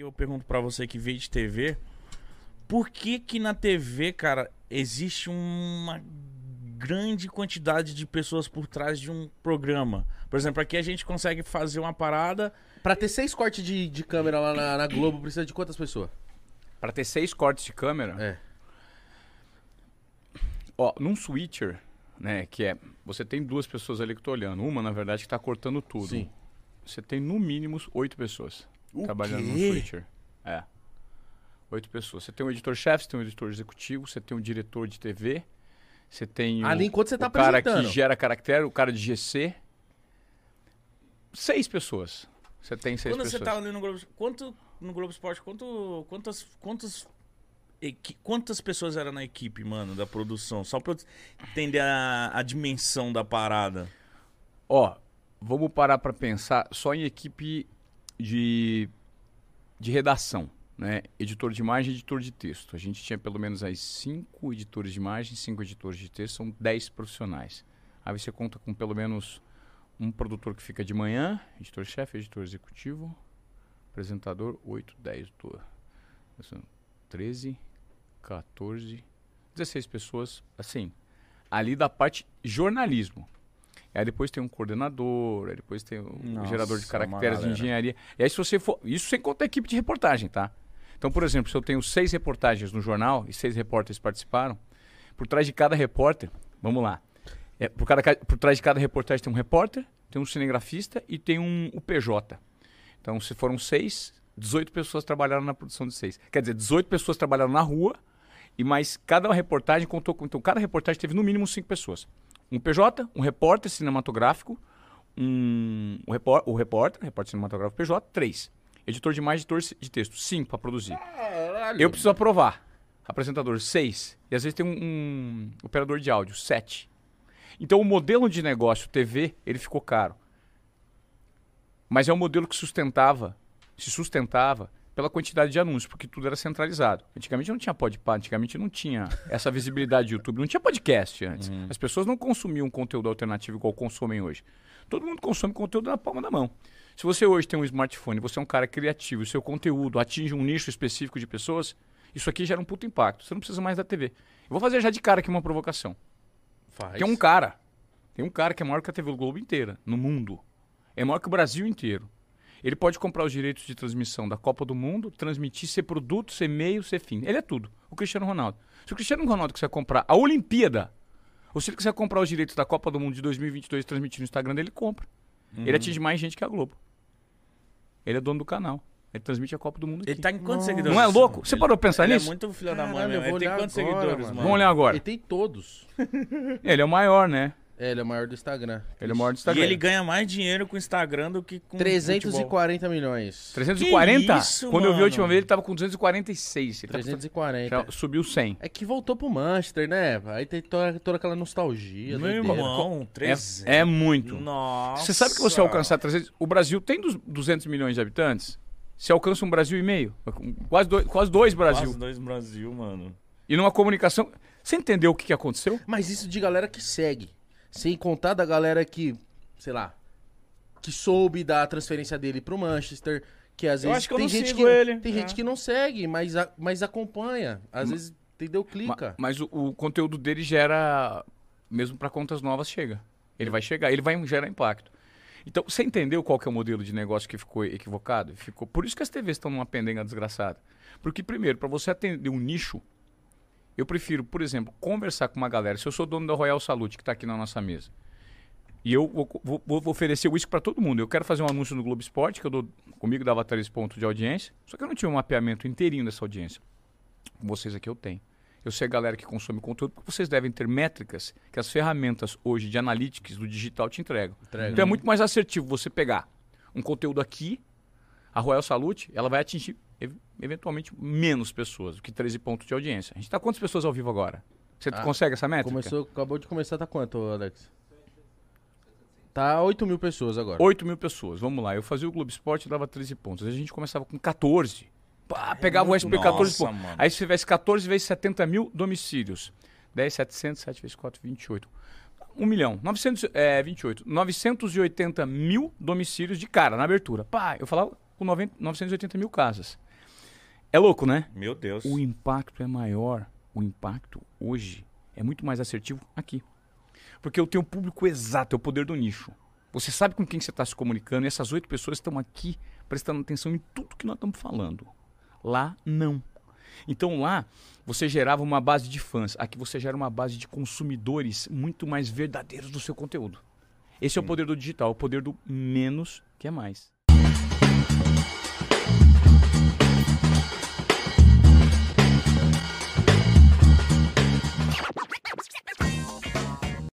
que eu pergunto pra você que veio de TV, por que que na TV, cara, existe uma grande quantidade de pessoas por trás de um programa? Por exemplo, aqui a gente consegue fazer uma parada. Pra ter seis cortes de, de câmera lá na, na Globo, precisa de quantas pessoas? Pra ter seis cortes de câmera, É. ó, num switcher, né, que é, você tem duas pessoas ali que estão olhando. Uma, na verdade, que tá cortando tudo. Sim. Você tem no mínimo oito pessoas O trabalhando no quê? switcher. É. Oito pessoas. Você tem um editor-chefe, você tem um editor executivo, você tem um diretor de TV, você tem Ali o, enquanto você tá o cara que gera caractere, o cara de GC. Seis pessoas. Você tem seis Quando pessoas. você tá ali no Globo, quanto no Globo Esporte, quanto, quantas, quantas, equi- quantas pessoas eram na equipe, mano, da produção? Só pra eu entender a, a dimensão da parada. Ó, vamos parar para pensar só em equipe de, de redação, né? Editor de imagem e editor de texto. A gente tinha pelo menos aí cinco editores de imagem, cinco editores de texto, são dez profissionais. Aí você conta com pelo menos um produtor que fica de manhã, editor-chefe, editor executivo, apresentador, 8, 10, 12, são 13, 14, 16 pessoas, assim, ali da parte jornalismo. Aí depois tem um coordenador, aí depois tem o Nossa, gerador de uma caracteres de engenharia. E aí se você for, isso sem contar a equipe de reportagem, tá? Então, por exemplo, se eu tenho seis reportagens no jornal e seis repórteres participaram, por trás de cada repórter, vamos lá, é, por, cada, ca- por trás de cada reportagem tem um repórter, tem um cinegrafista e tem um o PJ. Então, se foram seis, 18 pessoas trabalharam na produção de seis. Quer dizer, 18 pessoas trabalharam na rua e mais cada reportagem contou com. Então, cada reportagem teve no mínimo cinco pessoas. Um PJ, um repórter cinematográfico, um, o, repor, o repórter, repórter cinematográfico PJ, três. Editor de imagem, editor de texto, cinco para produzir. Eu preciso aprovar. Apresentador, seis. E às vezes tem um, um operador de áudio, sete. Então o modelo de negócio TV, ele ficou caro. Mas é um modelo que sustentava, se sustentava pela quantidade de anúncios, porque tudo era centralizado. Antigamente não tinha podpar, antigamente não tinha essa visibilidade do YouTube, não tinha podcast antes. As pessoas não consumiam conteúdo alternativo igual consomem hoje. Todo mundo consome conteúdo na palma da mão. Se você hoje tem um smartphone, você é um cara criativo, seu conteúdo atinge um nicho específico de pessoas, isso aqui gera um puto impacto. Você não precisa mais da TV. Eu vou fazer já de cara aqui uma provocação. Faz. Tem um cara. Tem um cara que é maior que a TV Globo inteira, no mundo. É maior que o Brasil inteiro. Ele pode comprar os direitos de transmissão da Copa do Mundo, transmitir, ser produto, ser meio, ser fim. Ele é tudo. O Cristiano Ronaldo. Se o Cristiano Ronaldo quiser comprar a Olimpíada, ou se ele quiser comprar os direitos da Copa do Mundo de 2022 e transmitir no Instagram dele, ele compra. Ele atinge mais gente que a Globo. Ele é dono do canal. Ele transmite a Copa do Mundo aqui. Ele tá em quantos Nossa. seguidores? Não é louco? Você parou pra pensar Ele nisso? é muito filho da mãe Ele tem quantos agora, seguidores, mano? Vamos olhar agora. Ele tem todos. Ele é o maior, né? É, ele é o maior do Instagram. Ele é o maior do E Instagram. ele ganha mais dinheiro com o Instagram do que com futebol. 340 milhões. 340? Que isso, Quando eu vi a mano? última vez, ele tava com 246. Ele tá com- 340. já subiu 100. É que voltou pro Manchester, né? Aí tem toda, toda aquela nostalgia. Meu doideira. irmão, É, 300. é muito. Nossa. Você sabe que você alcançar 300... O Brasil tem dos 200 milhões de habitantes? Você alcança um Brasil e meio. Quase dois, quase dois Brasil. Quase dois Brasil, mano. E numa comunicação... Você entendeu o que, que aconteceu? Mas isso de galera que segue. Sem contar da galera que, sei lá, que soube da transferência dele pro Manchester. Que às Eu vezes acho que eu tem não gente sigo que ele. tem É. gente que não segue, mas, a- mas acompanha. Às Ma- vezes, entendeu? Clica. mas o, o conteúdo dele gera... Mesmo para contas novas, chega. Ele vai chegar, ele vai gerar impacto. Então, você entendeu qual que é o modelo de negócio que ficou equivocado? Ficou... Por isso que as TVs estão numa pendenga desgraçada. Porque, primeiro, para você atender um nicho, eu prefiro, por exemplo, conversar com uma galera. Se eu sou dono da Royal Salute, que está aqui na nossa mesa, e eu vou, vou- vou oferecer o uísque para todo mundo. Eu quero fazer um anúncio no Globo Esporte, que eu dou, comigo dava 3 pontos de audiência, só que eu não tinha um mapeamento inteirinho dessa audiência. Com vocês aqui eu tenho. Eu sei a galera que consome conteúdo, porque vocês devem ter métricas que as ferramentas hoje de analytics do digital te entregam. Entrega. Então é muito mais assertivo você pegar um conteúdo aqui, a Royal Salute, ela vai atingir eventualmente menos pessoas do que 13 pontos de audiência. A gente está quantas pessoas ao vivo agora? Você Ah, consegue essa métrica? Começou, acabou de começar, tá quanto, Alex? Tá 8 mil pessoas agora. 8 mil pessoas, vamos lá. Eu fazia o Globo Esporte e dava 13 pontos. A gente começava com 14. Pá, pegava o muito SP 14 Nossa, pontos. mano. Aí se tivesse 14 vezes 70 mil domicílios. 10, 700, 7 vezes 4, 28. 1 milhão. 900, é, 28. 980 mil domicílios de cara na abertura. Pá, eu falava com 90, 980 mil casas. É louco, né? Meu Deus. O impacto é maior. O impacto hoje é muito mais assertivo aqui. Porque eu tenho o público exato, é o poder do nicho. Você sabe com quem você está se comunicando e essas oito pessoas estão aqui prestando atenção em tudo que nós estamos falando. Lá, não. Então lá, você gerava uma base de fãs. Aqui você gera uma base de consumidores muito mais verdadeiros do seu conteúdo. Esse é o poder do digital, o poder do menos que é mais.